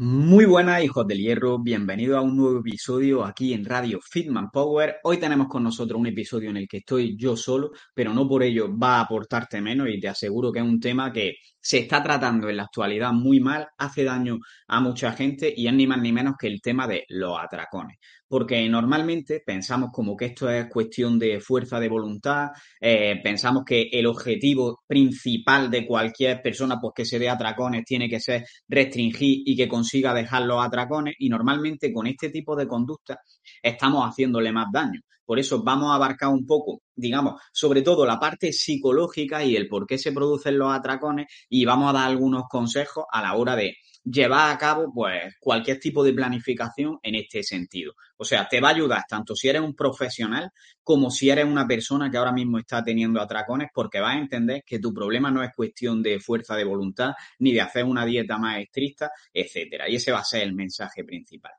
Muy buenas, hijos del hierro. Bienvenidos a un nuevo episodio aquí en Radio Fitman Power. Hoy tenemos con nosotros un episodio en el que estoy yo solo, pero no por ello va a aportarte menos y te aseguro que es un tema que se está tratando en la actualidad muy mal, hace daño a mucha gente y es ni más ni menos que el tema de los atracones porque normalmente pensamos como que esto es cuestión de fuerza de voluntad, eh, pensamos que el objetivo principal de cualquier persona pues que se dé atracones tiene que ser restringir y que consiga dejar los atracones y normalmente con este tipo de conducta estamos haciéndole más daño. Por eso vamos a abarcar un poco, digamos, sobre todo la parte psicológica y el por qué se producen los atracones y vamos a dar algunos consejos a la hora de llevar a cabo pues cualquier tipo de planificación en este sentido. O sea, te va a ayudar tanto si eres un profesional como si eres una persona que ahora mismo está teniendo atracones porque vas a entender que tu problema no es cuestión de fuerza de voluntad ni de hacer una dieta más estricta, etcétera. Y ese va a ser el mensaje principal.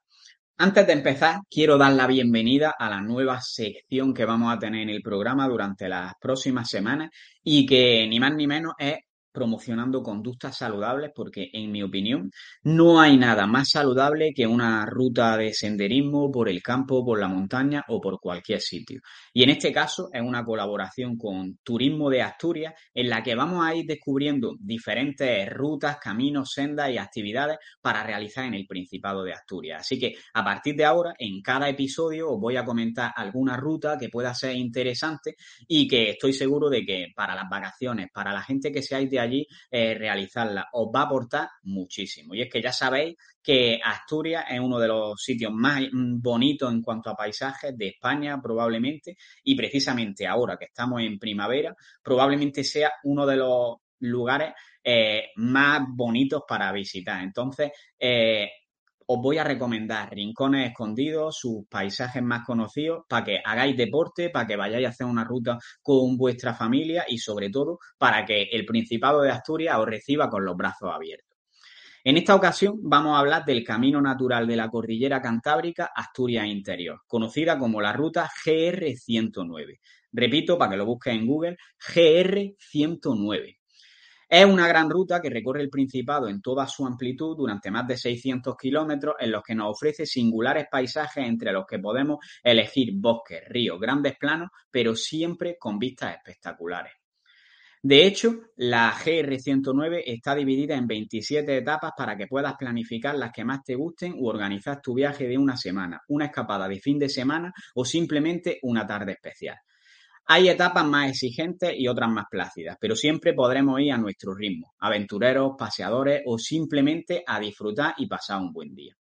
Antes de empezar, quiero dar la bienvenida a la nueva sección que vamos a tener en el programa durante las próximas semanas y que ni más ni menos es promocionando conductas saludables porque, en mi opinión, no hay nada más saludable que una ruta de senderismo por el campo, por la montaña o por cualquier sitio. Y en este caso es una colaboración con Turismo de Asturias en la que vamos a ir descubriendo diferentes rutas, caminos, sendas y actividades para realizar en el Principado de Asturias. Así que a partir de ahora, en cada episodio os voy a comentar alguna ruta que pueda ser interesante y que estoy seguro de que para las vacaciones, para la gente que seáis de allí, eh, realizarla. Os va a aportar muchísimo. Y es que ya sabéis que Asturias es uno de los sitios más mm, bonitos en cuanto a paisajes de España, probablemente, y precisamente ahora que estamos en primavera, probablemente sea uno de los lugares eh, más bonitos para visitar. Entonces, eh, os voy a recomendar rincones escondidos, sus paisajes más conocidos, para que hagáis deporte, para que vayáis a hacer una ruta con vuestra familia y sobre todo para que el Principado de Asturias os reciba con los brazos abiertos. En esta ocasión vamos a hablar del camino natural de la cordillera cantábrica Asturias Interior, conocida como la ruta GR109. Repito, para que lo busques en Google, GR109. Es una gran ruta que recorre el Principado en toda su amplitud durante más de 600 kilómetros, en los que nos ofrece singulares paisajes entre los que podemos elegir bosques, ríos, grandes planos, pero siempre con vistas espectaculares. De hecho, la GR109 está dividida en 27 etapas para que puedas planificar las que más te gusten u organizar tu viaje de una semana, una escapada de fin de semana o simplemente una tarde especial. Hay etapas más exigentes y otras más plácidas, pero siempre podremos ir a nuestro ritmo, aventureros, paseadores o simplemente a disfrutar y pasar un buen día.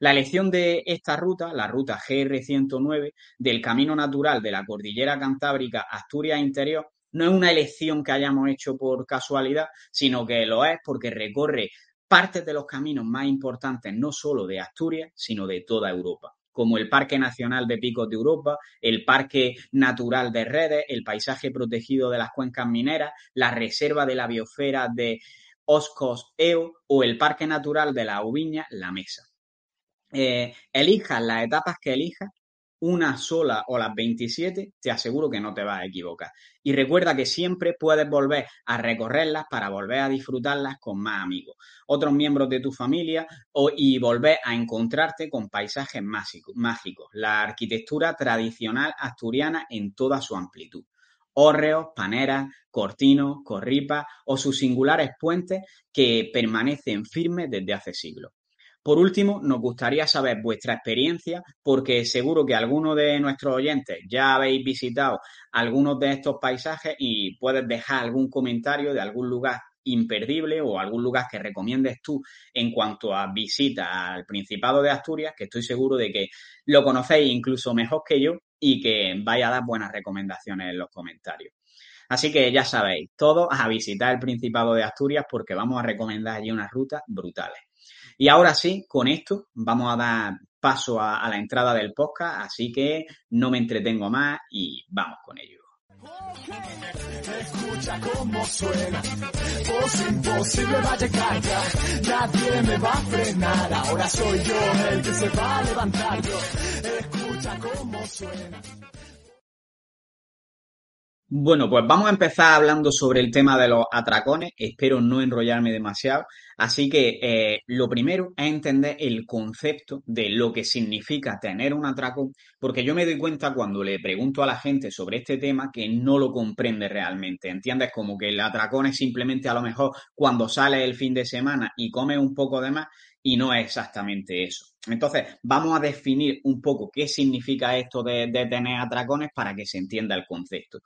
La elección de esta ruta, la ruta GR109, del camino natural de la cordillera cantábrica Asturias Interior, no es una elección que hayamos hecho por casualidad, sino que lo es porque recorre partes de los caminos más importantes no solo de Asturias, sino de toda Europa como el Parque Nacional de Picos de Europa, el Parque Natural de Redes, el Paisaje Protegido de las Cuencas Mineras, la Reserva de la Biosfera de Oscos Eo o el Parque Natural de la Ubiña, La Mesa. Eh, elijas las etapas que elijas, una sola o las 27, te aseguro que no te vas a equivocar. Y recuerda que siempre puedes volver a recorrerlas para volver a disfrutarlas con más amigos, otros miembros de tu familia o, y volver a encontrarte con paisajes mágicos, la arquitectura tradicional asturiana en toda su amplitud. Hórreos, paneras, cortinos, corripas o sus singulares puentes que permanecen firmes desde hace siglos. Por último, nos gustaría saber vuestra experiencia porque seguro que algunos de nuestros oyentes ya habéis visitado algunos de estos paisajes y puedes dejar algún comentario de algún lugar imperdible o algún lugar que recomiendes tú en cuanto a visita al Principado de Asturias, que estoy seguro de que lo conocéis incluso mejor que yo y que vaya a dar buenas recomendaciones en los comentarios. Así que ya sabéis, todos a visitar el Principado de Asturias porque vamos a recomendar allí unas rutas brutales. Y ahora sí, con esto vamos a dar paso a, la entrada del podcast, así que no me entretengo más y vamos con ello. Escucha cómo suena, imposible va a llegar nadie me va a frenar, ahora soy yo el que se va a levantar yo, escucha cómo suena. Bueno, pues vamos a empezar hablando sobre el tema de los atracones. Espero no enrollarme demasiado. Así que eh, lo primero es entender el concepto de lo que significa tener un atracón, porque yo me doy cuenta cuando le pregunto a la gente sobre este tema que no lo comprende realmente. ¿Entiendes? Como que el atracón es simplemente a lo mejor cuando sale el fin de semana y comes un poco de más y no es exactamente eso. Entonces, vamos a definir un poco qué significa esto de, de tener atracones para que se entienda el concepto.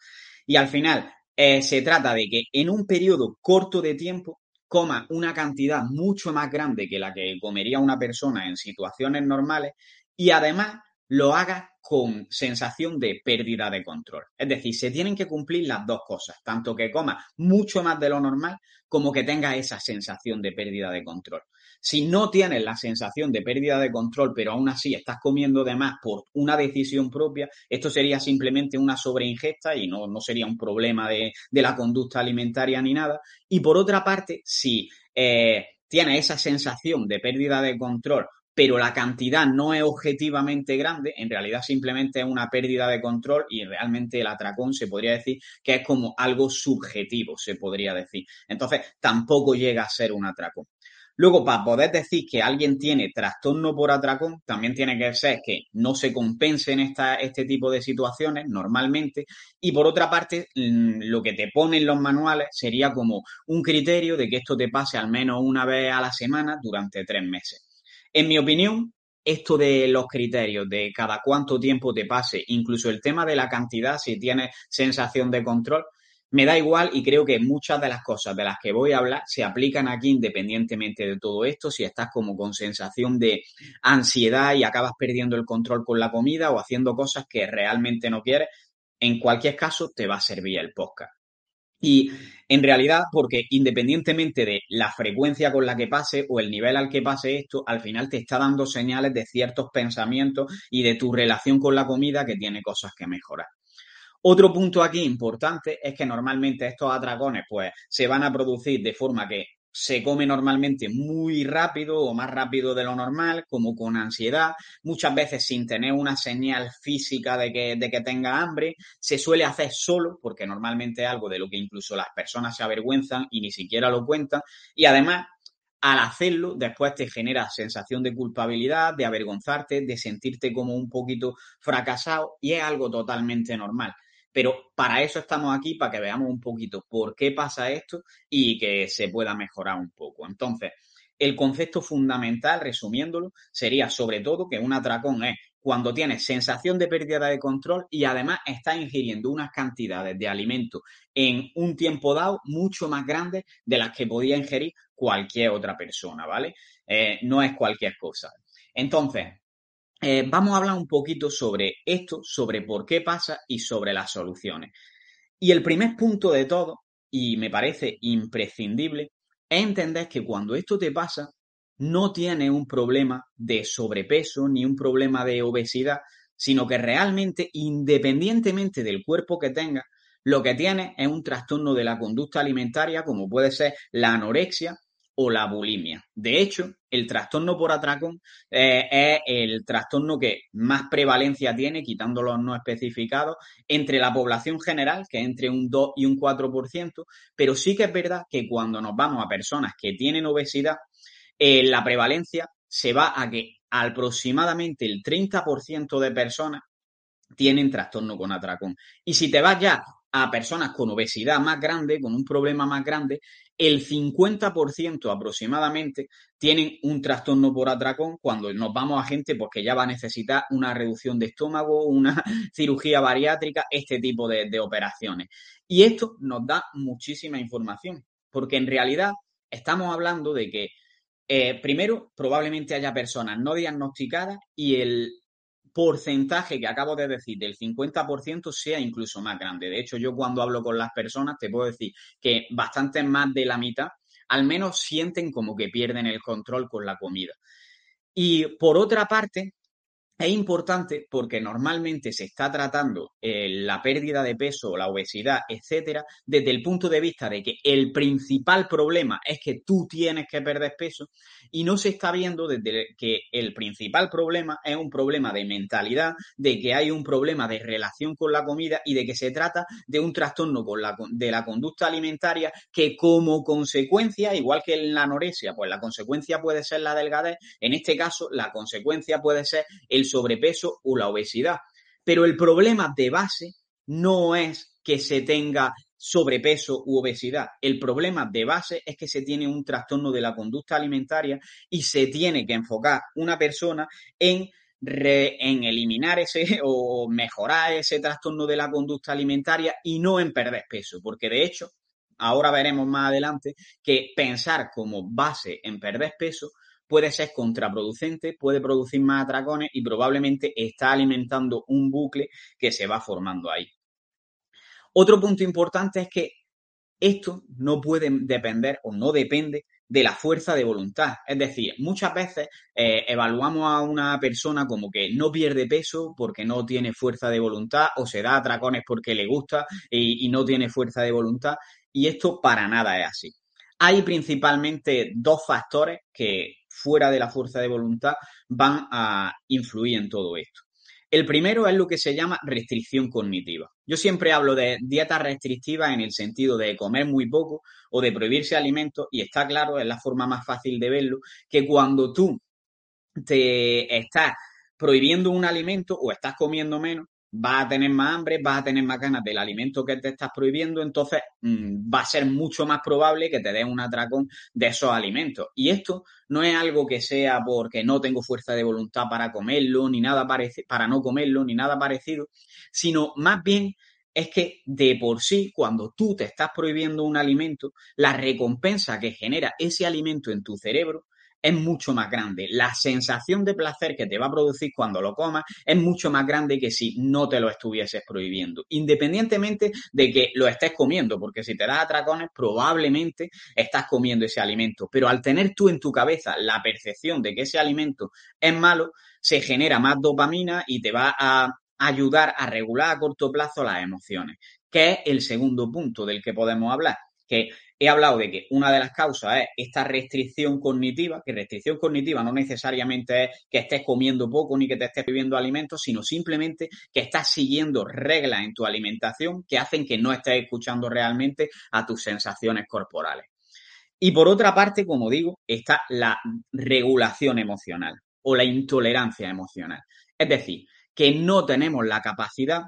Y al final, eh, se trata de que en un periodo corto de tiempo coma una cantidad mucho más grande que la que comería una persona en situaciones normales y además lo haga con sensación de pérdida de control. Es decir, se tienen que cumplir las dos cosas, tanto que coma mucho más de lo normal como que tenga esa sensación de pérdida de control. Si no tienes la sensación de pérdida de control, pero aún así estás comiendo de más por una decisión propia, esto sería simplemente una sobreingesta y no, no sería un problema de, la conducta alimentaria ni nada. Y por otra parte, si eh, tienes esa sensación de pérdida de control pero la cantidad no es objetivamente grande, en realidad simplemente es una pérdida de control y realmente el atracón se podría decir que es como algo subjetivo, se podría decir. Entonces, tampoco llega a ser un atracón. Luego, para poder decir que alguien tiene trastorno por atracón, también tiene que ser que no se compensen esta, este tipo de situaciones normalmente. Y por otra parte, mm, lo que te ponen los manuales sería como un criterio de que esto te pase al menos una vez a la semana durante tres meses. En mi opinión, esto de los criterios, de cada cuánto tiempo te pase, incluso el tema de la cantidad, si tienes sensación de control, me da igual y creo que muchas de las cosas de las que voy a hablar se aplican aquí independientemente de todo esto, si estás como con sensación de ansiedad y acabas perdiendo el control con la comida o haciendo cosas que realmente no quieres, en cualquier caso te va a servir el podcast. Y en realidad, porque independientemente de la frecuencia con la que pase o el nivel al que pase esto, al final te está dando señales de ciertos pensamientos y de tu relación con la comida que tiene cosas que mejorar. Otro punto aquí importante es que normalmente estos atracones pues se van a producir de forma que se come normalmente muy rápido o más rápido de lo normal, como con ansiedad, muchas veces sin tener una señal física de que, de que tenga hambre, se suele hacer solo, porque normalmente es algo de lo que incluso las personas se avergüenzan y ni siquiera lo cuentan, y además al hacerlo, después te genera sensación de culpabilidad, de avergonzarte, de sentirte como un poquito fracasado y es algo totalmente normal. Pero para eso estamos aquí, para que veamos un poquito por qué pasa esto y que se pueda mejorar un poco. Entonces, el concepto fundamental, resumiéndolo, sería sobre todo que un atracón es cuando tienes sensación de pérdida de control y además estás ingiriendo unas cantidades de alimento en un tiempo dado mucho más grandes de las que podía ingerir cualquier otra persona, ¿vale? Eh, no es cualquier cosa. Entonces, eh, vamos a hablar un poquito sobre esto, sobre por qué pasa y sobre las soluciones. Y el primer punto de todo, y me parece imprescindible, es entender que cuando esto te pasa, no tienes un problema de sobrepeso ni un problema de obesidad, sino que realmente, independientemente del cuerpo que tengas, lo que tienes es un trastorno de la conducta alimentaria, como puede ser la anorexia, o la bulimia. De hecho, el trastorno por atracón eh, es el trastorno que más prevalencia tiene, quitando los no especificados, entre la población general, que es entre un 2 y un 4%, pero sí que es verdad que cuando nos vamos a personas que tienen obesidad, eh, la prevalencia se va a que aproximadamente el 30% de personas tienen trastorno con atracón. Y si te vas ya a personas con obesidad más grande, con un problema más grande, el 50% aproximadamente tienen un trastorno por atracón cuando nos vamos a gente porque pues, ya va a necesitar una reducción de estómago, una cirugía bariátrica, este tipo de, operaciones. Y esto nos da muchísima información, porque en realidad estamos hablando de que, eh, primero, probablemente haya personas no diagnosticadas y el porcentaje que acabo de decir del 50% sea incluso más grande. De hecho, yo cuando hablo con las personas te puedo decir que bastante más de la mitad al menos sienten como que pierden el control con la comida. Y por otra parte, es importante porque normalmente se está tratando eh, la pérdida de peso, la obesidad, etcétera, desde el punto de vista de que el principal problema es que tú tienes que perder peso y no se está viendo desde que el principal problema es un problema de mentalidad, de que hay un problema de relación con la comida y de que se trata de un trastorno con la, de la conducta alimentaria que como consecuencia, igual que en la anorexia, pues la consecuencia puede ser la delgadez, en este caso la consecuencia puede ser el sobrepeso o la obesidad. Pero el problema de base no es que se tenga sobrepeso u obesidad. El problema de base es que se tiene un trastorno de la conducta alimentaria y se tiene que enfocar una persona en, en eliminar ese o mejorar ese trastorno de la conducta alimentaria y no en perder peso, porque de hecho, ahora veremos más adelante que pensar como base en perder peso puede ser contraproducente, puede producir más atracones y probablemente está alimentando un bucle que se va formando ahí. Otro punto importante es que esto no puede depender o no depende de la fuerza de voluntad. Es decir, muchas veces eh, evaluamos a una persona como que no pierde peso porque no tiene fuerza de voluntad o se da atracones porque le gusta y no tiene fuerza de voluntad. Y esto para nada es así. Hay principalmente dos factores que fuera de la fuerza de voluntad van a influir en todo esto. El primero es lo que se llama restricción cognitiva. Yo siempre hablo de dieta restrictiva en el sentido de comer muy poco o de prohibirse alimentos y está claro, es la forma más fácil de verlo, que cuando tú te estás prohibiendo un alimento o estás comiendo menos, vas a tener más hambre, vas a tener más ganas del alimento que te estás prohibiendo, entonces mm, va a ser mucho más probable que te den un atracón de esos alimentos. Y esto no es algo que sea porque no tengo fuerza de voluntad para comerlo, ni nada parecido, para no comerlo, ni nada parecido, sino más bien es que de por sí, cuando tú te estás prohibiendo un alimento, la recompensa que genera ese alimento en tu cerebro es mucho más grande. La sensación de placer que te va a producir cuando lo comas es mucho más grande que si no te lo estuvieses prohibiendo, independientemente de que lo estés comiendo, porque si te das atracones probablemente estás comiendo ese alimento, pero al tener tú en tu cabeza la percepción de que ese alimento es malo, se genera más dopamina y te va a ayudar a regular a corto plazo las emociones, que es el segundo punto del que podemos hablar, que he hablado de que una de las causas es esta restricción cognitiva, que restricción cognitiva no necesariamente es que estés comiendo poco ni que te estés bebiendo alimentos, sino simplemente que estás siguiendo reglas en tu alimentación que hacen que no estés escuchando realmente a tus sensaciones corporales. Y por otra parte, como digo, está la regulación emocional o la intolerancia emocional. Es decir, que no tenemos la capacidad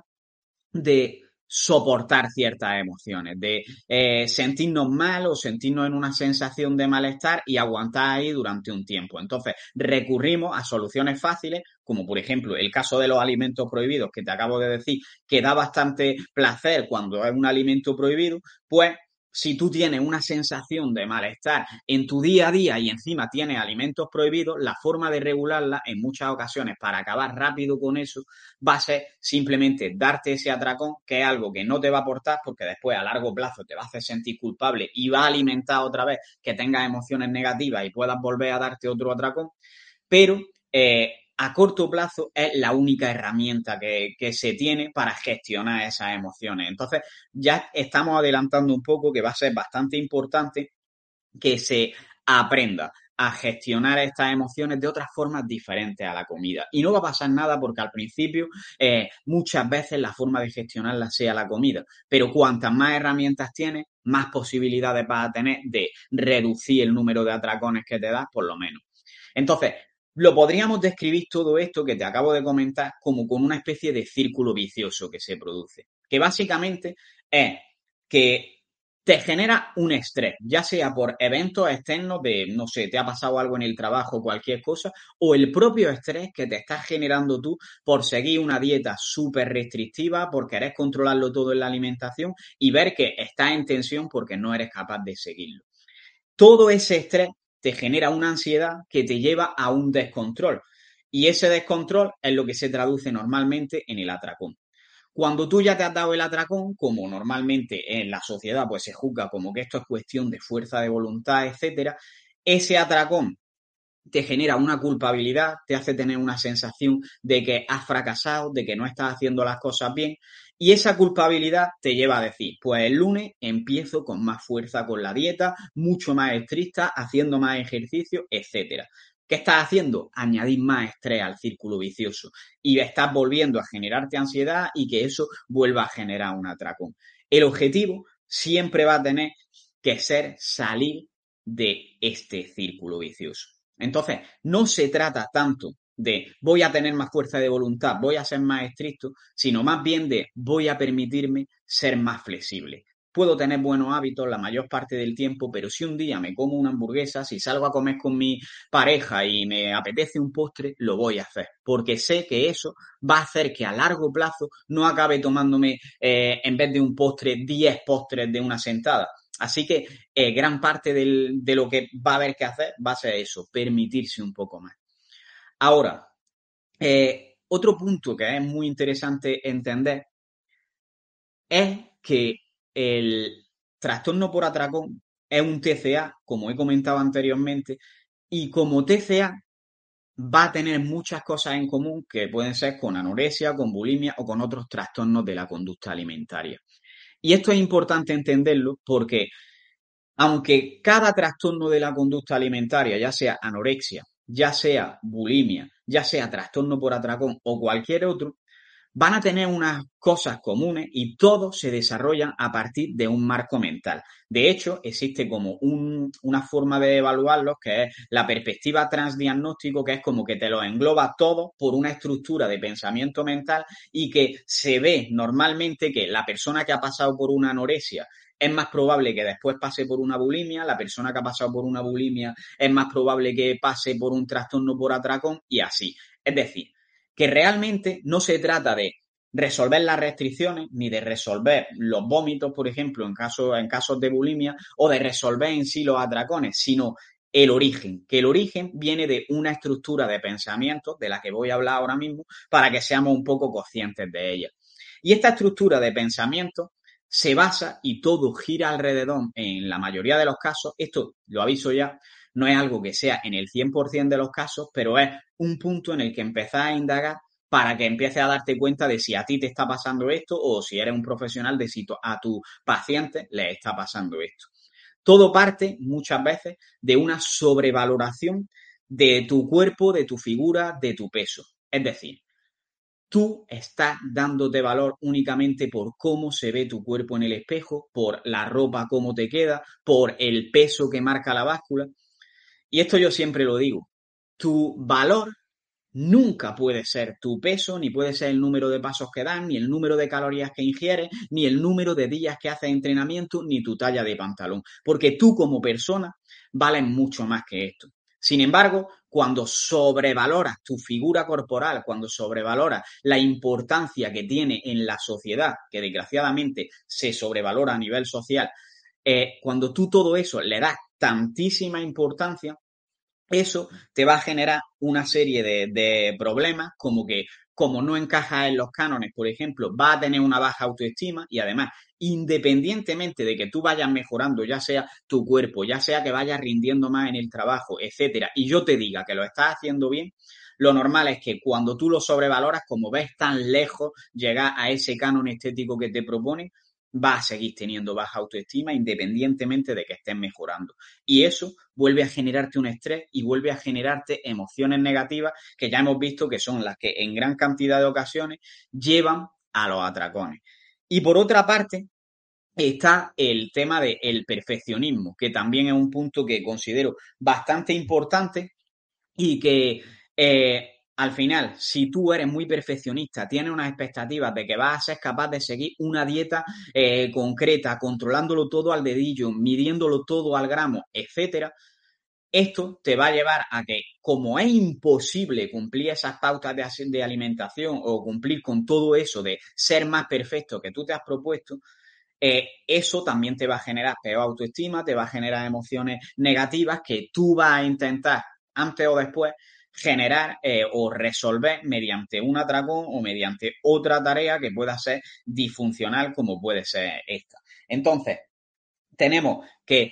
de soportar ciertas emociones, de eh, sentirnos mal o sentirnos en una sensación de malestar y aguantar ahí durante un tiempo. Entonces, recurrimos a soluciones fáciles, como por ejemplo el caso de los alimentos prohibidos, que te acabo de decir, que da bastante placer cuando es un alimento prohibido, pues si tú tienes una sensación de malestar en tu día a día y encima tienes alimentos prohibidos, la forma de regularla en muchas ocasiones para acabar rápido con eso va a ser simplemente darte ese atracón, que es algo que no te va a aportar porque después a largo plazo te va a hacer sentir culpable y va a alimentar otra vez que tengas emociones negativas y puedas volver a darte otro atracón, pero eh, a corto plazo es la única herramienta que, se tiene para gestionar esas emociones. Entonces, ya estamos adelantando un poco que va a ser bastante importante que se aprenda a gestionar estas emociones de otras formas diferentes a la comida. Y no va a pasar nada porque al principio eh, muchas veces la forma de gestionarla sea la comida, pero cuantas más herramientas tienes, más posibilidades vas a tener de reducir el número de atracones que te das, por lo menos. Entonces, lo podríamos describir todo esto que te acabo de comentar como con una especie de círculo vicioso que se produce, que básicamente es que te genera un estrés, ya sea por eventos externos de, no sé, te ha pasado algo en el trabajo, cualquier cosa, o el propio estrés que te estás generando tú por seguir una dieta súper restrictiva, por querer controlarlo todo en la alimentación y ver que estás en tensión porque no eres capaz de seguirlo. Todo ese estrés te genera una ansiedad que te lleva a un descontrol. Y ese descontrol es lo que se traduce normalmente en el atracón. Cuando tú ya te has dado el atracón, como normalmente en la sociedad pues se juzga como que esto es cuestión de fuerza de voluntad, etcétera, ese atracón te genera una culpabilidad, te hace tener una sensación de que has fracasado, de que no estás haciendo las cosas bien. Y esa culpabilidad te lleva a decir, pues el lunes empiezo con más fuerza con la dieta, mucho más estricta, haciendo más ejercicio, etcétera. ¿Qué estás haciendo? Añadir más estrés al círculo vicioso y estás volviendo a generarte ansiedad y que eso vuelva a generar un atracón. El objetivo siempre va a tener que ser salir de este círculo vicioso. Entonces, no se trata tanto de voy a tener más fuerza de voluntad, voy a ser más estricto, sino más bien de voy a permitirme ser más flexible. Puedo tener buenos hábitos la mayor parte del tiempo, pero si un día me como una hamburguesa, si salgo a comer con mi pareja y me apetece un postre, lo voy a hacer, porque sé que eso va a hacer que a largo plazo no acabe tomándome eh, en vez de un postre 10 postres de una sentada, Así que eh, gran parte de lo que va a haber que hacer va a ser eso, permitirse un poco más. Ahora, eh, otro punto que es muy interesante entender es que el trastorno por atracón es un TCA, como he comentado anteriormente, y como TCA va a tener muchas cosas en común que pueden ser con anorexia, con bulimia o con otros trastornos de la conducta alimentaria. Y esto es importante entenderlo porque aunque cada trastorno de la conducta alimentaria, ya sea anorexia, ya sea bulimia, ya sea trastorno por atracón o cualquier otro, van a tener unas cosas comunes y todos se desarrollan a partir de un marco mental. De hecho, existe como una forma de evaluarlos que es la perspectiva transdiagnóstico, que es como que te lo engloba todo por una estructura de pensamiento mental y que se ve normalmente que la persona que ha pasado por una anorexia es más probable que después pase por una bulimia, la persona que ha pasado por una bulimia es más probable que pase por un trastorno por atracón y así. Es decir, que realmente no se trata de resolver las restricciones ni de resolver los vómitos, por ejemplo, en, caso, en casos de bulimia, o de resolver en sí los atracones, sino el origen, que el origen viene de una estructura de pensamiento de la que voy a hablar ahora mismo para que seamos un poco conscientes de ella. Y esta estructura de pensamiento se basa y todo gira alrededor, en la mayoría de los casos, esto lo aviso ya, no es algo que sea en el 100% de los casos, pero es un punto en el que empezás a indagar para que empieces a darte cuenta de si a ti te está pasando esto o si eres un profesional de si a tu paciente le está pasando esto. Todo parte muchas veces de una sobrevaloración de tu cuerpo, de tu figura, de tu peso. Es decir, tú estás dándote valor únicamente por cómo se ve tu cuerpo en el espejo, por la ropa, cómo te queda, por el peso que marca la báscula. Y esto yo siempre lo digo, tu valor nunca puede ser tu peso, ni puede ser el número de pasos que das, ni el número de calorías que ingieres, ni el número de días que haces entrenamiento, ni tu talla de pantalón, porque tú como persona vales mucho más que esto. Sin embargo, cuando sobrevaloras tu figura corporal, cuando sobrevaloras la importancia que tiene en la sociedad, que desgraciadamente se sobrevalora a nivel social, eh, cuando tú todo eso le das tantísima importancia, eso te va a generar una serie de, problemas como que como no encaja en los cánones, por ejemplo, va a tener una baja autoestima y además, independientemente de que tú vayas mejorando, ya sea tu cuerpo, ya sea que vayas rindiendo más en el trabajo, etcétera, y yo te diga que lo estás haciendo bien, lo normal es que cuando tú lo sobrevaloras, como ves tan lejos llegar a ese canon estético que te propone, va a seguir teniendo baja autoestima independientemente de que estés mejorando. Y eso vuelve a generarte un estrés y vuelve a generarte emociones negativas que ya hemos visto que son las que en gran cantidad de ocasiones llevan a los atracones. Y por otra parte, está el tema del perfeccionismo, que también es un punto que considero bastante importante y que eh, al final, si tú eres muy perfeccionista, tienes unas expectativas de que vas a ser capaz de seguir una dieta eh, concreta, controlándolo todo al dedillo, midiéndolo todo al gramo, etcétera, esto te va a llevar a que, como es imposible cumplir esas pautas de, alimentación o cumplir con todo eso de ser más perfecto que tú te has propuesto, eh, eso también te va a generar peor autoestima, te va a generar emociones negativas que tú vas a intentar antes o después generar eh, o resolver mediante un atracón o mediante otra tarea que pueda ser disfuncional como puede ser esta. Entonces, tenemos que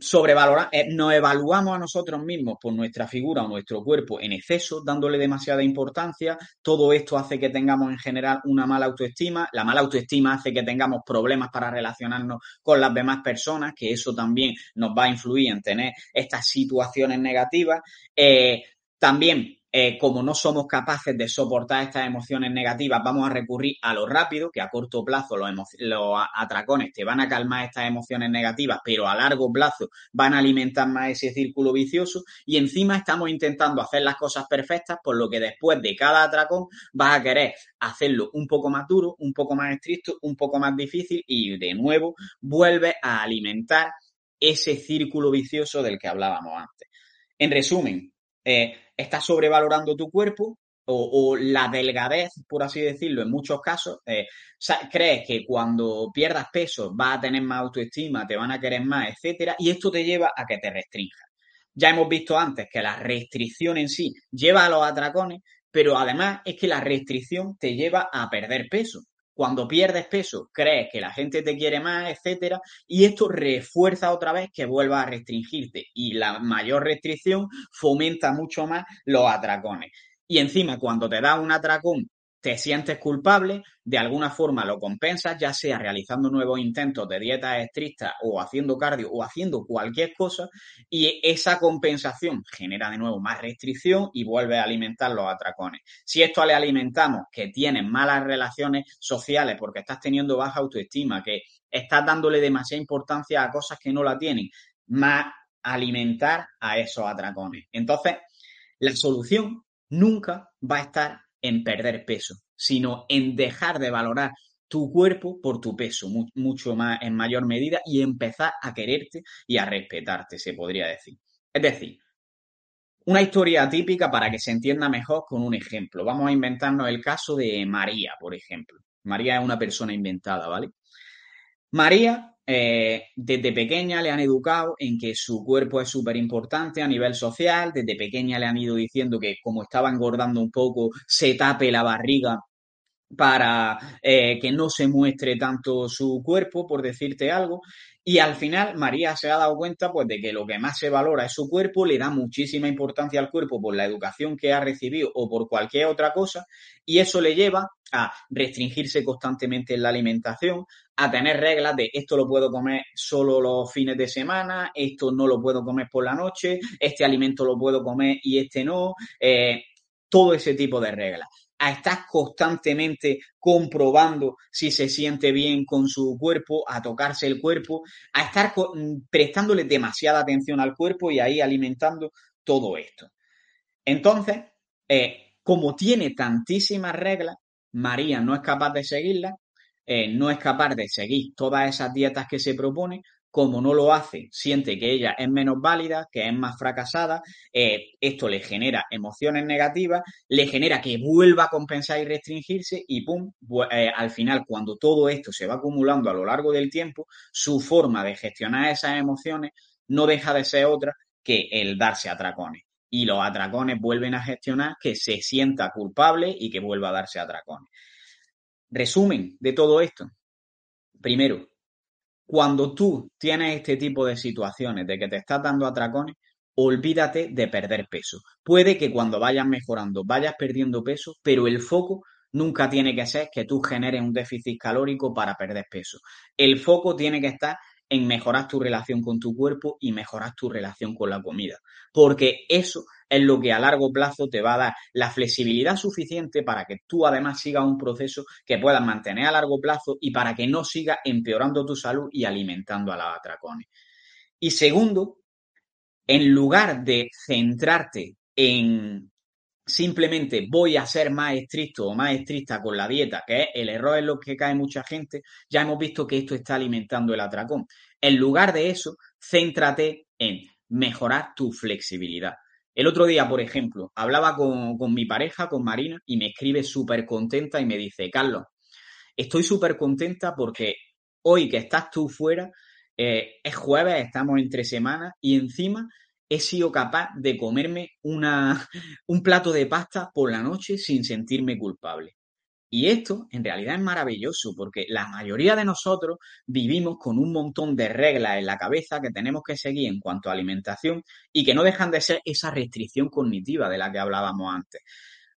sobrevaloramos, eh, nos evaluamos a nosotros mismos por nuestra figura o nuestro cuerpo en exceso, dándole demasiada importancia. Todo esto hace que tengamos en general una mala autoestima. La mala autoestima hace que tengamos problemas para relacionarnos con las demás personas, que eso también nos va a influir en tener estas situaciones negativas. Eh, también eh, como no somos capaces de soportar estas emociones negativas, vamos a recurrir a lo rápido, que a corto plazo los, atracones te van a calmar estas emociones negativas, pero a largo plazo van a alimentar más ese círculo vicioso y encima estamos intentando hacer las cosas perfectas, por lo que después de cada atracón vas a querer hacerlo un poco más duro, un poco más estricto, un poco más difícil y de nuevo vuelve a alimentar ese círculo vicioso del que hablábamos antes. En resumen, eh, estás sobrevalorando tu cuerpo o, la delgadez, por así decirlo, en muchos casos, eh, crees que cuando pierdas peso vas a tener más autoestima, te van a querer más, etcétera, y esto te lleva a que te restrinjas. Ya hemos visto antes que la restricción en sí lleva a los atracones, pero además es que la restricción te lleva a perder peso. Cuando pierdes peso, crees que la gente te quiere más, etcétera, y esto refuerza otra vez que vuelvas a restringirte. Y la mayor restricción fomenta mucho más los atracones. Y encima, cuando te da un atracón te sientes culpable, de alguna forma lo compensas, ya sea realizando nuevos intentos de dieta estricta o haciendo cardio o haciendo cualquier cosa, y esa compensación genera de nuevo más restricción y vuelve a alimentar los atracones. Si esto le alimentamos que tienes malas relaciones sociales porque estás teniendo baja autoestima, que estás dándole demasiada importancia a cosas que no la tienen, más alimentar a esos atracones. Entonces, la solución nunca va a estar en perder peso, sino en dejar de valorar tu cuerpo por tu peso, mucho más en mayor medida, y empezar a quererte y a respetarte, se podría decir. Es decir, una historia típica para que se entienda mejor con un ejemplo. Vamos a inventarnos el caso de María, por ejemplo. María es una persona inventada, ¿vale? María, eh, desde pequeña le han educado en que su cuerpo es súper importante a nivel social, desde pequeña le han ido diciendo que como estaba engordando un poco, se tape la barriga para eh, que no se muestre tanto su cuerpo, por decirte algo. Y al final María se ha dado cuenta pues, de que lo que más se valora es su cuerpo, le da muchísima importancia al cuerpo por la educación que ha recibido o por cualquier otra cosa, y eso le lleva a restringirse constantemente en la alimentación, a tener reglas de esto lo puedo comer solo los fines de semana, esto no lo puedo comer por la noche, este alimento lo puedo comer y este no, eh, todo ese tipo de reglas a estar constantemente comprobando si se siente bien con su cuerpo, a tocarse el cuerpo, a estar mm, prestándole demasiada atención al cuerpo y ahí alimentando todo esto. Entonces, eh, como tiene tantísimas reglas, María no es capaz de seguirlas, eh, no es capaz de seguir todas esas dietas que se propone, como no lo hace, siente que ella es menos válida, que es más fracasada, eh, esto le genera emociones negativas, le genera que vuelva a compensar y restringirse y pum, eh, al final cuando todo esto se va acumulando a lo largo del tiempo, su forma de gestionar esas emociones no deja de ser otra que el darse atracones. Y los atracones vuelven a gestionar que se sienta culpable y que vuelva a darse atracones. Resumen de todo esto. Primero, cuando tú tienes este tipo de situaciones de que te estás dando atracones, olvídate de perder peso. Puede que cuando vayas mejorando vayas perdiendo peso, pero el foco nunca tiene que ser que tú generes un déficit calórico para perder peso. El foco tiene que estar en mejorar tu relación con tu cuerpo y mejorar tu relación con la comida. Porque eso es lo que a largo plazo te va a dar la flexibilidad suficiente para que tú además sigas un proceso que puedas mantener a largo plazo y para que no sigas empeorando tu salud y alimentando a la atracones. Y segundo, en lugar de centrarte en simplemente voy a ser más estricto o más estricta con la dieta, que es el error en lo que cae mucha gente, ya hemos visto que esto está alimentando el atracón. En lugar de eso, céntrate en mejorar tu flexibilidad. El otro día, por ejemplo, hablaba con, con mi pareja, con Marina, y me escribe súper contenta y me dice, Carlos, estoy súper contenta porque hoy que estás tú fuera, eh, es jueves, estamos entre semanas y encima he sido capaz de comerme una, un plato de pasta por la noche sin sentirme culpable. Y esto en realidad es maravilloso porque la mayoría de nosotros vivimos con un montón de reglas en la cabeza que tenemos que seguir en cuanto a alimentación y que no dejan de ser esa restricción cognitiva de la que hablábamos antes.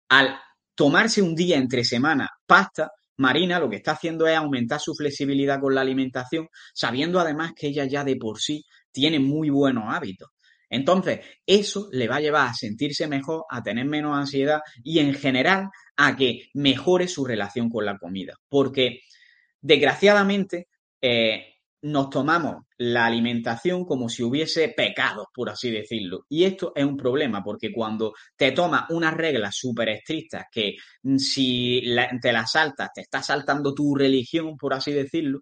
Al tomarse un día entre semana pasta, Marina lo que está haciendo es aumentar su flexibilidad con la alimentación, sabiendo además que ella ya de por sí tiene muy buenos hábitos. Entonces, eso le va a llevar a sentirse mejor, a tener menos ansiedad y en general a que mejore su relación con la comida. Porque, desgraciadamente, eh, nos tomamos la alimentación como si hubiese pecados, por así decirlo. Y esto es un problema, porque cuando te tomas unas reglas súper estrictas que mm, si te las saltas, te está saltando tu religión, por así decirlo,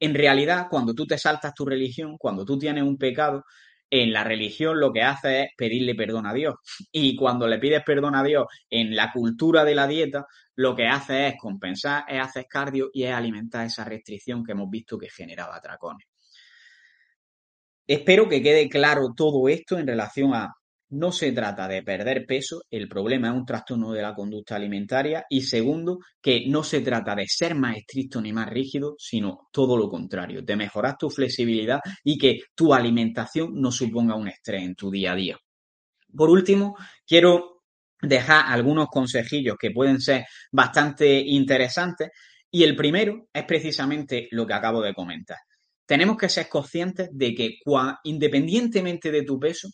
en realidad, cuando tú te saltas tu religión, cuando tú tienes un pecado, en la religión lo que hace es pedirle perdón a Dios. Y cuando le pides perdón a Dios en la cultura de la dieta, lo que hace es compensar, es hacer cardio y es alimentar esa restricción que hemos visto que generaba atracones. Espero que quede claro todo esto en relación a no se trata de perder peso, el problema es un trastorno de la conducta alimentaria y segundo, que no se trata de ser más estricto ni más rígido, sino todo lo contrario, de mejorar tu flexibilidad y que tu alimentación no suponga un estrés en tu día a día. Por último, quiero dejar algunos consejillos que pueden ser bastante interesantes y el primero es precisamente lo que acabo de comentar. Tenemos que ser conscientes de que independientemente de tu peso,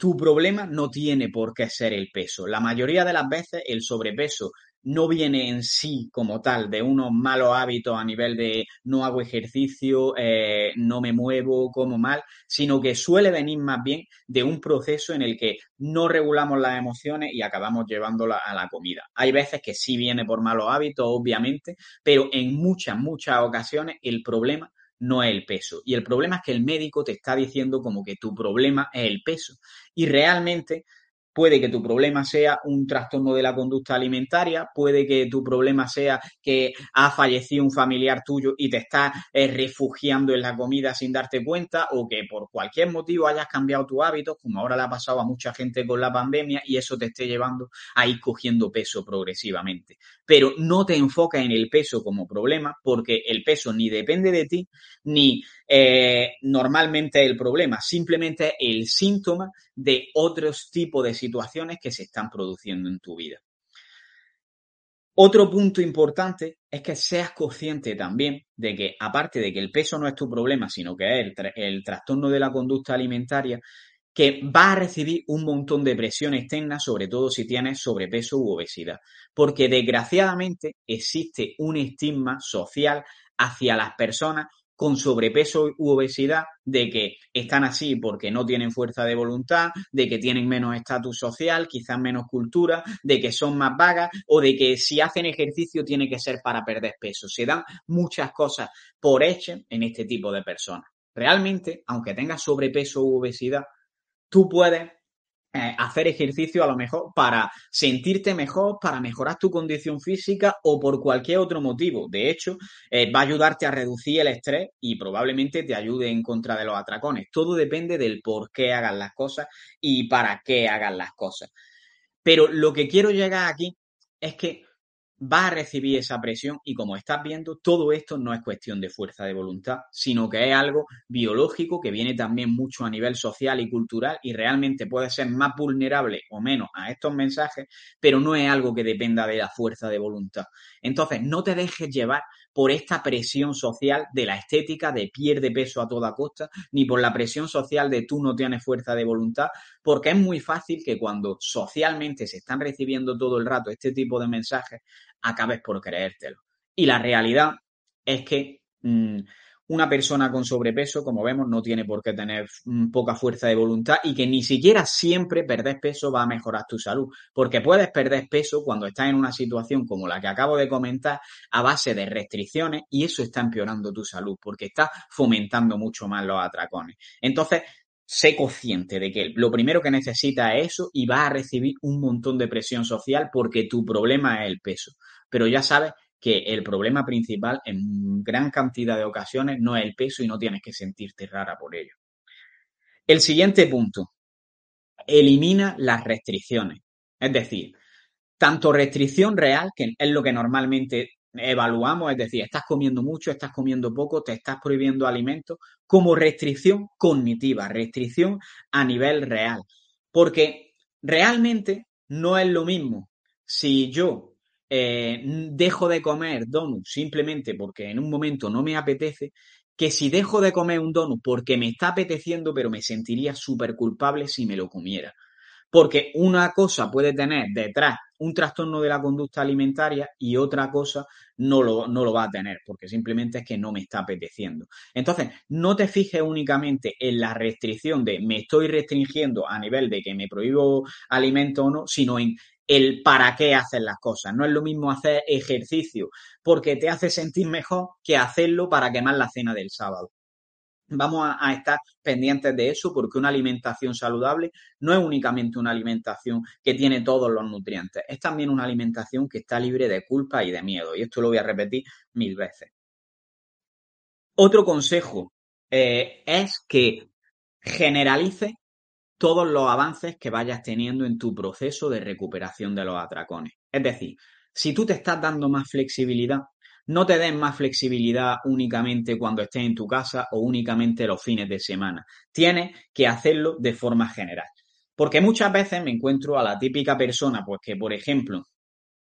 tu problema no tiene por qué ser el peso. La mayoría de las veces el sobrepeso no viene en sí como tal de unos malos hábitos a nivel de no hago ejercicio, eh, no me muevo, como mal, sino que suele venir más bien de un proceso en el que no regulamos las emociones y acabamos llevándolas a la comida. Hay veces que sí viene por malos hábitos, obviamente, pero en muchas, muchas ocasiones el problema no es el peso. Y el problema es que el médico te está diciendo como que tu problema es el peso. Y realmente Puede que tu problema sea un trastorno de la conducta alimentaria, puede que tu problema sea que ha fallecido un familiar tuyo y te estás eh, refugiando en la comida sin darte cuenta, o que por cualquier motivo hayas cambiado tu hábito, como ahora le ha pasado a mucha gente con la pandemia, y eso te esté llevando a ir cogiendo peso progresivamente. Pero no te enfoques en el peso como problema, porque el peso ni depende de ti, ni eh, normalmente el problema, simplemente el síntoma de otros tipos de situaciones que se están produciendo en tu vida. Otro punto importante es que seas consciente también de que, aparte de que el peso no es tu problema, sino que es el, el trastorno de la conducta alimentaria, que va a recibir un montón de presión externa, sobre todo si tienes sobrepeso u obesidad. Porque desgraciadamente existe un estigma social hacia las personas con sobrepeso u obesidad, de que están así porque no tienen fuerza de voluntad, de que tienen menos estatus social, quizás menos cultura, de que son más vagas o de que si hacen ejercicio tiene que ser para perder peso. Se dan muchas cosas por hecho en este tipo de personas. Realmente, aunque tengas sobrepeso u obesidad, tú puedes eh, hacer ejercicio a lo mejor para sentirte mejor, para mejorar tu condición física o por cualquier otro motivo. De hecho, eh, va a ayudarte a reducir el estrés y probablemente te ayude en contra de los atracones. Todo depende del por qué hagas las cosas y para qué hagas las cosas. Pero lo que quiero llegar aquí es que va a recibir esa presión y como estás viendo, todo esto no es cuestión de fuerza de voluntad, sino que es algo biológico que viene también mucho a nivel social y cultural y realmente puede ser más vulnerable o menos a estos mensajes, pero no es algo que dependa de la fuerza de voluntad. Entonces, no te dejes llevar por esta presión social de la estética de pierde peso a toda costa, ni por la presión social de tú no tienes fuerza de voluntad, porque es muy fácil que cuando socialmente se están recibiendo todo el rato este tipo de mensajes, acabes por creértelo. Y la realidad es que mm, una persona con sobrepeso, como vemos, no tiene por qué tener mm, poca fuerza de voluntad y que ni siquiera siempre perder peso va a mejorar tu salud, porque puedes perder peso cuando estás en una situación como la que acabo de comentar a base de restricciones y eso está empeorando tu salud porque está fomentando mucho más los atracones. Entonces, sé consciente de que lo primero que necesitas es eso y vas a recibir un montón de presión social porque tu problema es el peso. Pero ya sabes que el problema principal en gran cantidad de ocasiones no es el peso y no tienes que sentirte rara por ello. El siguiente punto, elimina las restricciones. Es decir, tanto restricción real, que es lo que normalmente evaluamos, es decir, estás comiendo mucho, estás comiendo poco, te estás prohibiendo alimentos, como restricción cognitiva, restricción a nivel real. Porque realmente no es lo mismo si yo eh, dejo de comer donut simplemente porque en un momento no me apetece, que si dejo de comer un donut porque me está apeteciendo, pero me sentiría súper culpable si me lo comiera. Porque una cosa puede tener detrás un trastorno de la conducta alimentaria y otra cosa no lo, no lo va a tener, porque simplemente es que no me está apeteciendo. Entonces, no te fijes únicamente en la restricción de me estoy restringiendo a nivel de que me prohíbo alimento o no, sino en el para qué haces las cosas. No es lo mismo hacer ejercicio porque te hace sentir mejor que hacerlo para quemar la cena del sábado. Vamos a, estar pendientes de eso porque una alimentación saludable no es únicamente una alimentación que tiene todos los nutrientes, es también una alimentación que está libre de culpa y de miedo. Y esto lo voy a repetir mil veces. Otro consejo eh, es que generalice todos los avances que vayas teniendo en tu proceso de recuperación de los atracones. Es decir, si tú te estás dando más flexibilidad, no te den más flexibilidad únicamente cuando estés en tu casa o únicamente los fines de semana. Tienes que hacerlo de forma general. Porque muchas veces me encuentro a la típica persona, pues que, por ejemplo,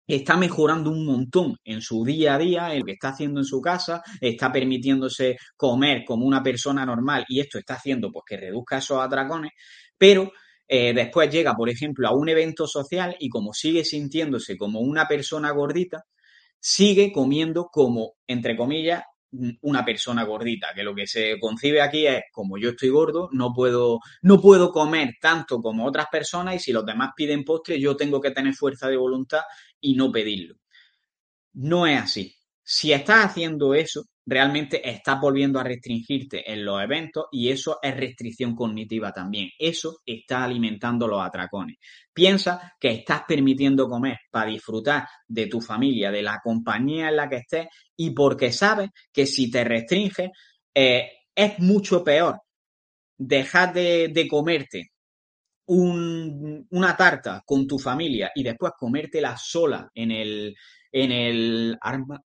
está mejorando un montón en su día a día, en lo que está haciendo en su casa, está permitiéndose comer como una persona normal y esto está haciendo pues que reduzca esos atracones, pero eh, después llega, por ejemplo, a un evento social y como sigue sintiéndose como una persona gordita, sigue comiendo como, entre comillas, una persona gordita, que lo que se concibe aquí es como yo estoy gordo, no puedo, no puedo comer tanto como otras personas y si los demás piden postre, yo tengo que tener fuerza de voluntad y no pedirlo. No es así. Si estás haciendo eso, realmente estás volviendo a restringirte en los eventos y eso es restricción cognitiva también. Eso está alimentando los atracones. Piensa que estás permitiendo comer para disfrutar de tu familia, de la compañía en la que estés y porque sabes que si te restringes eh, es mucho peor dejar de, de comerte una tarta con tu familia y después comértela sola en el, en el,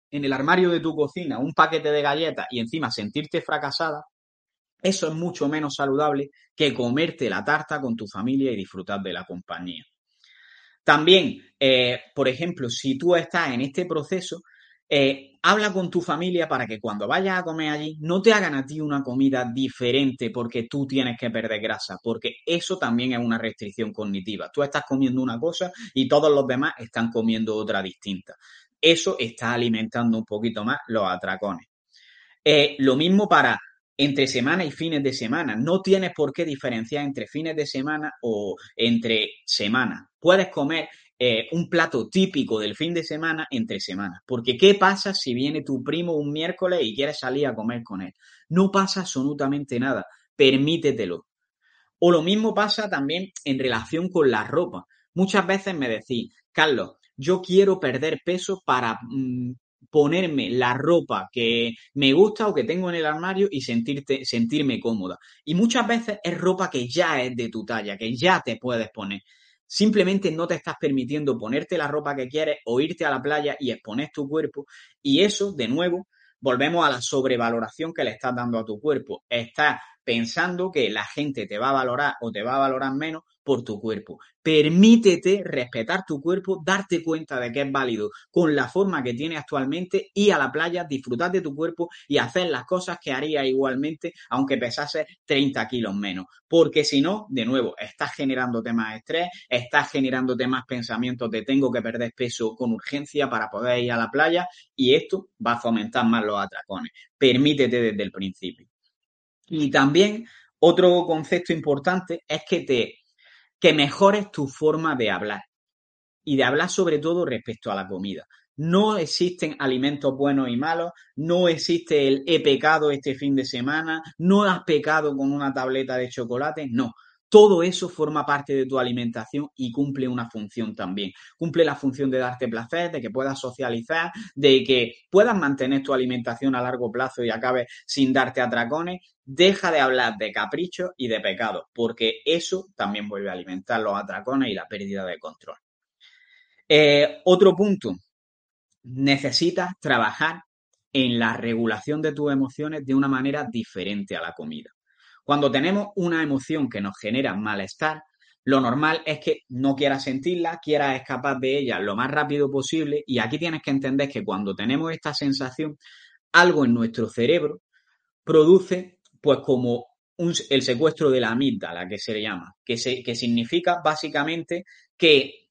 en el armario de tu cocina, un paquete de galletas y encima sentirte fracasada, eso es mucho menos saludable que comerte la tarta con tu familia y disfrutar de la compañía. También, eh, por ejemplo, si tú estás en este proceso, eh, habla con tu familia para que cuando vayas a comer allí no te hagan a ti una comida diferente porque tú tienes que perder grasa, porque eso también es una restricción cognitiva. Tú estás comiendo una cosa y todos los demás están comiendo otra distinta. Eso está alimentando un poquito más los atracones. Eh, lo mismo para entre semana y fines de semana. No tienes por qué diferenciar entre fines de semana o entre semana. Puedes comer eh, un plato típico del fin de semana entre semanas. Porque ¿qué pasa si viene tu primo un miércoles y quieres salir a comer con él? No pasa absolutamente nada. Permítetelo. O lo mismo pasa también en relación con la ropa. Muchas veces me decís, Carlos, yo quiero perder peso para mm, ponerme la ropa que me gusta o que tengo en el armario y sentirte, sentirme cómoda. Y muchas veces es ropa que ya es de tu talla, que ya te puedes poner. Simplemente no te estás permitiendo ponerte la ropa que quieres o irte a la playa y exponer tu cuerpo. Y eso, de nuevo, volvemos a la sobrevaloración que le estás dando a tu cuerpo. Estás pensando que la gente te va a valorar o te va a valorar menos por tu cuerpo. Permítete respetar tu cuerpo, darte cuenta de que es válido con la forma que tiene actualmente, ir a la playa, disfrutar de tu cuerpo y hacer las cosas que harías igualmente aunque pesase 30 kilos menos. Porque si no, de nuevo, estás generándote más estrés, estás generándote más pensamientos de tengo que perder peso con urgencia para poder ir a la playa y esto va a fomentar más los atracones. Permítete desde el principio. Y también otro concepto importante es que te que mejores tu forma de hablar y de hablar sobre todo respecto a la comida. No existen alimentos buenos y malos, no existe el he pecado este fin de semana, no has pecado con una tableta de chocolate, no. Todo eso forma parte de tu alimentación y cumple una función también. Cumple la función de darte placer, de que puedas socializar, de que puedas mantener tu alimentación a largo plazo y acabes sin darte atracones. Deja de hablar de caprichos y de pecados, porque eso también vuelve a alimentar los atracones y la pérdida de control. Eh, otro punto, necesitas trabajar en la regulación de tus emociones de una manera diferente a la comida. Cuando tenemos una emoción que nos genera malestar, lo normal es que no quieras sentirla, quieras escapar de ella lo más rápido posible y aquí tienes que entender que cuando tenemos esta sensación, algo en nuestro cerebro produce pues como el secuestro de la amígdala, que se le llama, que, significa básicamente que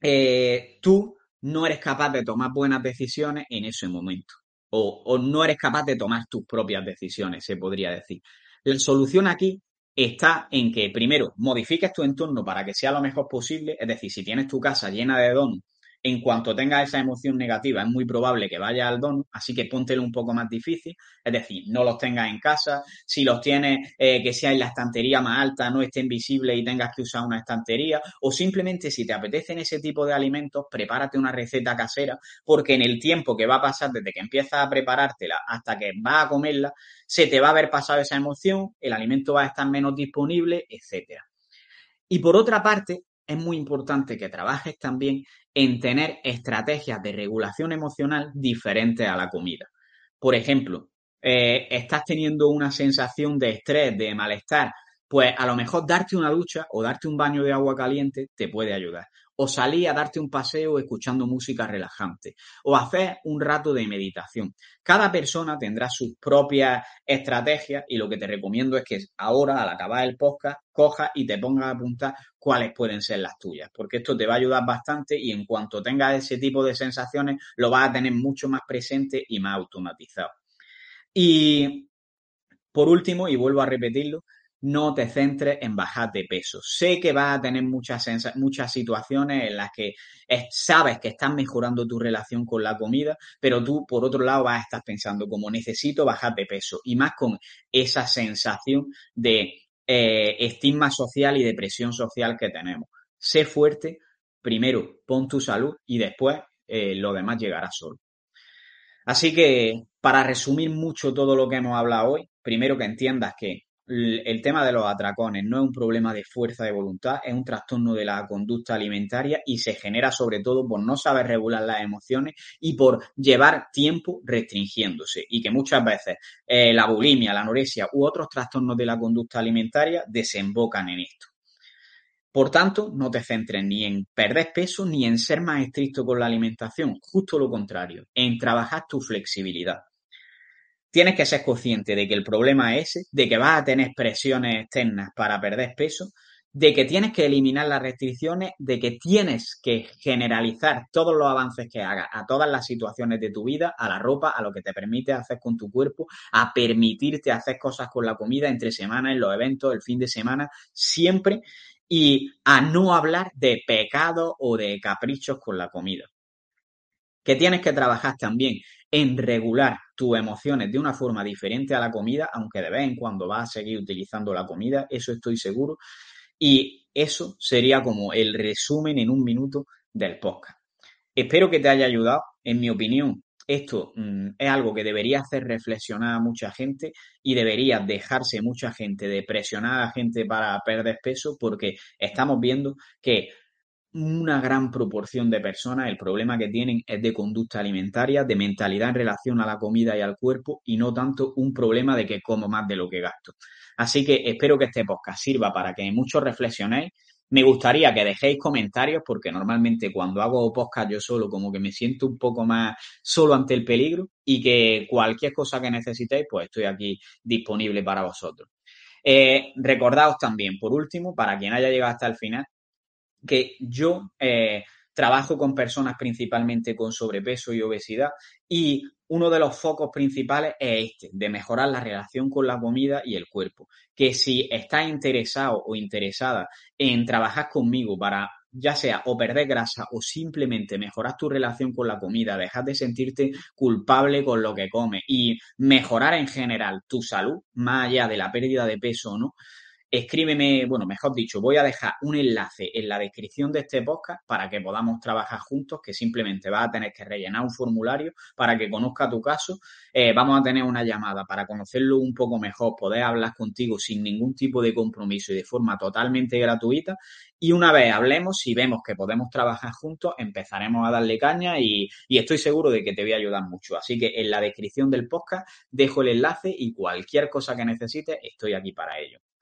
eh, tú no eres capaz de tomar buenas decisiones en ese momento. O, no eres capaz de tomar tus propias decisiones, se podría decir. La solución aquí está en que, primero, modifiques tu entorno para que sea lo mejor posible. Es decir, si tienes tu casa llena de donuts en cuanto tengas esa emoción negativa, es muy probable que vaya al don, así que póntelo un poco más difícil, es decir, no los tengas en casa, si los tienes, eh, que sea en la estantería más alta, no estén visibles y tengas que usar una estantería, o simplemente si te apetecen ese tipo de alimentos, prepárate una receta casera, porque en el tiempo que va a pasar desde que empiezas a preparártela hasta que vas a comerla, se te va a haber pasado esa emoción, el alimento va a estar menos disponible, etcétera. Y por otra parte, es muy importante que trabajes también en tener estrategias de regulación emocional diferentes a la comida. Por ejemplo, eh, estás teniendo una sensación de estrés, de malestar, pues a lo mejor darte una ducha o darte un baño de agua caliente te puede ayudar o salir a darte un paseo escuchando música relajante, o hacer un rato de meditación. Cada persona tendrá sus propias estrategias y lo que te recomiendo es que ahora, al acabar el podcast, cojas y te pongas a apuntar cuáles pueden ser las tuyas, porque esto te va a ayudar bastante y en cuanto tengas ese tipo de sensaciones, lo vas a tener mucho más presente y más automatizado. Y por último, y vuelvo a repetirlo, no te centres en bajar de peso. Sé que vas a tener muchas, muchas situaciones en las que sabes que estás mejorando tu relación con la comida, pero tú, por otro lado, vas a estar pensando como necesito bajar de peso y más con esa sensación de eh, estigma social y depresión social que tenemos. Sé fuerte, primero pon tu salud y después eh, lo demás llegará solo. Así que, para resumir mucho todo lo que hemos hablado hoy, primero que entiendas que el tema de los atracones no es un problema de fuerza de voluntad, es un trastorno de la conducta alimentaria y se genera sobre todo por no saber regular las emociones y por llevar tiempo restringiéndose. Y que muchas veces eh, la bulimia, la anorexia u otros trastornos de la conducta alimentaria desembocan en esto. Por tanto, no te centres ni en perder peso ni en ser más estricto con la alimentación, justo lo contrario, en trabajar tu flexibilidad tienes que ser consciente de que el problema es ese, de que vas a tener presiones externas para perder peso, de que tienes que eliminar las restricciones, de que tienes que generalizar todos los avances que hagas a todas las situaciones de tu vida, a la ropa, a lo que te permite hacer con tu cuerpo, a permitirte hacer cosas con la comida entre semanas, en los eventos, el fin de semana, siempre, y a no hablar de pecado o de caprichos con la comida. Que tienes que trabajar también en regular tus emociones de una forma diferente a la comida, aunque de vez en cuando vas a seguir utilizando la comida, eso estoy seguro. Y eso sería como el resumen en un minuto del podcast. Espero que te haya ayudado. En mi opinión, esto mm, es algo que debería hacer reflexionar a mucha gente y debería dejarse mucha gente de presionar a gente para perder peso porque estamos viendo que una gran proporción de personas el problema que tienen es de conducta alimentaria, de mentalidad en relación a la comida y al cuerpo y no tanto un problema de que como más de lo que gasto. Así que espero que este podcast sirva para que muchos reflexionéis. Me gustaría que dejéis comentarios porque normalmente cuando hago podcast yo solo como que me siento un poco más solo ante el peligro y que cualquier cosa que necesitéis pues estoy aquí disponible para vosotros. Eh, recordaos también, por último, para quien haya llegado hasta el final, que yo eh, trabajo con personas principalmente con sobrepeso y obesidad y uno de los focos principales es este, de mejorar la relación con la comida y el cuerpo. Que si estás interesado o interesada en trabajar conmigo para ya sea o perder grasa o simplemente mejorar tu relación con la comida, dejar de sentirte culpable con lo que comes y mejorar en general tu salud, más allá de la pérdida de peso o no, escríbeme, bueno, mejor dicho, voy a dejar un enlace en la descripción de este podcast para que podamos trabajar juntos, que simplemente vas a tener que rellenar un formulario para que conozca tu caso. Eh, vamos a tener una llamada para conocerlo un poco mejor, poder hablar contigo sin ningún tipo de compromiso y de forma totalmente gratuita. Y una vez hablemos, si vemos que podemos trabajar juntos, empezaremos a darle caña y, y estoy seguro de que te voy a ayudar mucho. Así que en la descripción del podcast dejo el enlace y cualquier cosa que necesites, estoy aquí para ello.